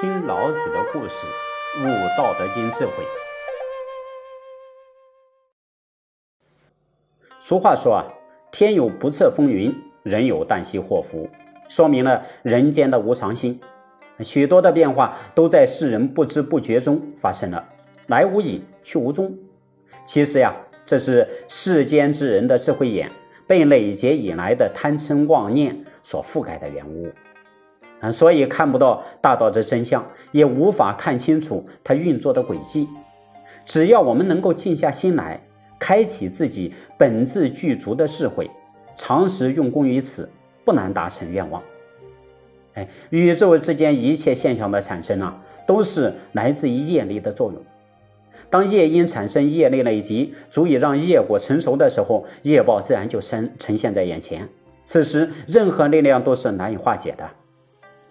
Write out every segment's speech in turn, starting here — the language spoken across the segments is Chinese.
听老子的故事，悟《道德经》智慧。俗话说啊，天有不测风云，人有旦夕祸福，说明了人间的无常心。许多的变化都在世人不知不觉中发生了，来无影，去无踪。其实呀，这是世间之人的智慧眼被累劫以来的贪嗔妄念所覆盖的缘物。啊，所以看不到大道的真相，也无法看清楚它运作的轨迹。只要我们能够静下心来，开启自己本自具足的智慧，长时用功于此，不难达成愿望。哎，宇宙之间一切现象的产生啊，都是来自于业力的作用。当业因产生业力累积，足以让业果成熟的时候，业报自然就生呈现在眼前。此时，任何力量都是难以化解的。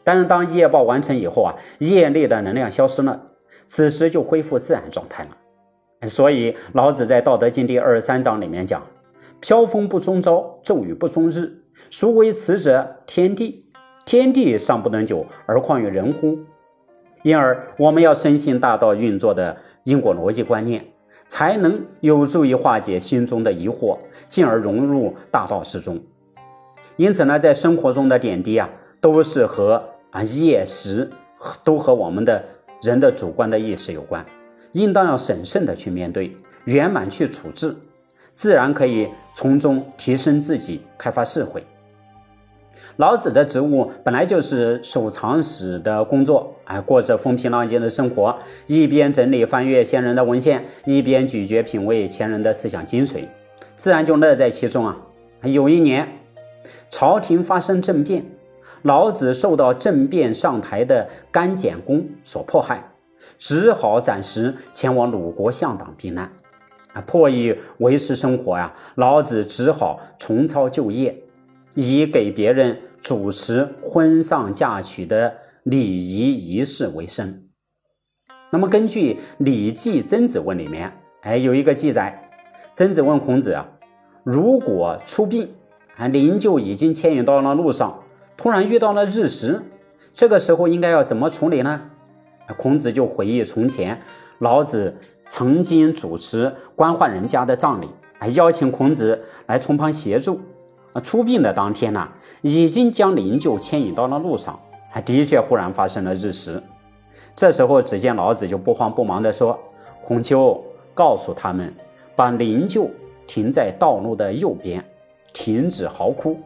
但是当业报完成以后啊，业力的能量消失了，此时就恢复自然状态了。所以老子在《道德经》第二十三章里面讲：“飘风不终朝，骤雨不终日。孰为此者？天地。天地尚不能久，而况于人乎？”因而我们要深信大道运作的因果逻辑观念，才能有助于化解心中的疑惑，进而融入大道之中。因此呢，在生活中的点滴啊，都是和啊，业识都和我们的人的主观的意识有关，应当要审慎的去面对，圆满去处置，自然可以从中提升自己，开发智慧。老子的职务本来就是守藏史的工作，哎，过着风平浪静的生活，一边整理翻阅先人的文献，一边咀嚼品味前人的思想精髓，自然就乐在其中啊。有一年，朝廷发生政变。老子受到政变上台的甘简公所迫害，只好暂时前往鲁国向党避难。啊，迫于维持生活呀，老子只好重操旧业，以给别人主持婚丧嫁娶的礼仪仪式为生。那么，根据《礼记·曾子问》里面，哎，有一个记载：曾子问孔子啊，如果出殡，啊，灵柩已经牵引到了路上。突然遇到了日食，这个时候应该要怎么处理呢？孔子就回忆从前老子曾经主持官宦人家的葬礼，还邀请孔子来从旁协助。啊，出殡的当天呢，已经将灵柩牵引到了路上，还的确忽然发生了日食。这时候，只见老子就不慌不忙地说：“孔丘，告诉他们，把灵柩停在道路的右边，停止嚎哭，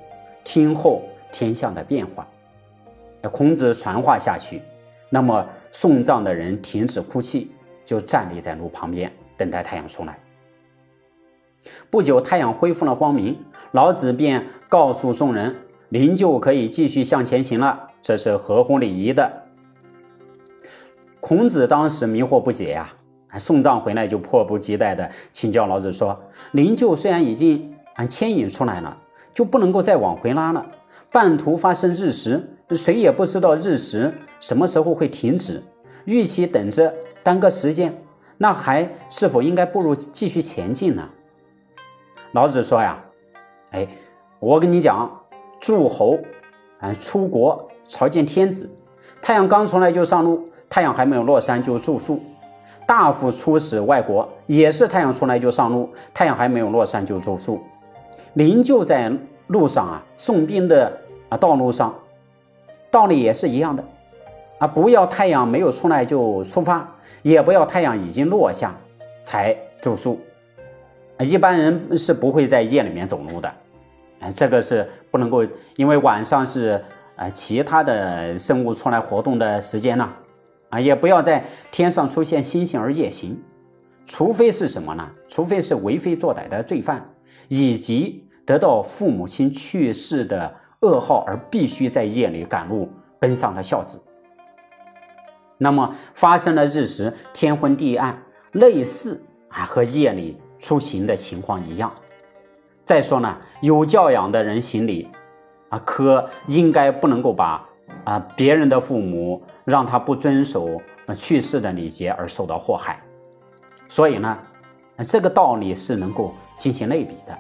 听候。”天象的变化，孔子传话下去，那么送葬的人停止哭泣，就站立在路旁边等待太阳出来。不久，太阳恢复了光明，老子便告诉众人，灵柩可以继续向前行了，这是合乎礼仪的。孔子当时迷惑不解呀，送葬回来就迫不及待的请教老子说：“灵柩虽然已经啊牵引出来了，就不能够再往回拉了。”半途发生日食，谁也不知道日食什么时候会停止。与其等着耽搁时间，那还是否应该不如继续前进呢？老子说呀：“哎，我跟你讲，诸侯啊出国朝见天子，太阳刚出来就上路，太阳还没有落山就住宿；大夫出使外国，也是太阳出来就上路，太阳还没有落山就住宿。灵柩在路上啊，送殡的。”啊，道路上道理也是一样的，啊，不要太阳没有出来就出发，也不要太阳已经落下才住宿。一般人是不会在夜里面走路的，啊，这个是不能够，因为晚上是啊其他的生物出来活动的时间呢，啊，也不要在天上出现星星而夜行，除非是什么呢？除非是为非作歹的罪犯，以及得到父母亲去世的。噩耗而必须在夜里赶路奔丧的孝子，那么发生了日食，天昏地暗，类似啊和夜里出行的情况一样。再说呢，有教养的人行礼啊，可应该不能够把啊别人的父母让他不遵守去世的礼节而受到祸害。所以呢，这个道理是能够进行类比的。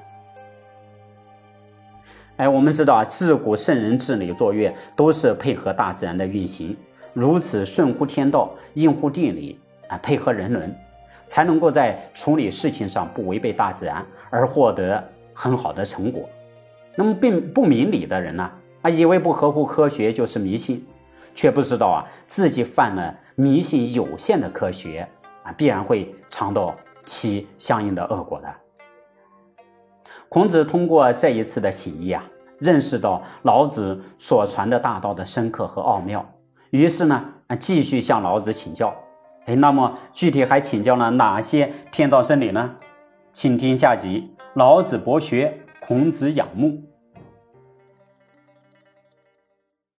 哎，我们知道啊，自古圣人治理作乐都是配合大自然的运行。如此顺乎天道、应乎地理啊，配合人伦，才能够在处理事情上不违背大自然，而获得很好的成果。那么并不明理的人呢，啊，以为不合乎科学就是迷信，却不知道啊，自己犯了迷信有限的科学啊，必然会尝到其相应的恶果的。孔子通过这一次的起义啊，认识到老子所传的大道的深刻和奥妙，于是呢，继续向老子请教。哎，那么具体还请教了哪些天道真理呢？请听下集：老子博学，孔子仰慕。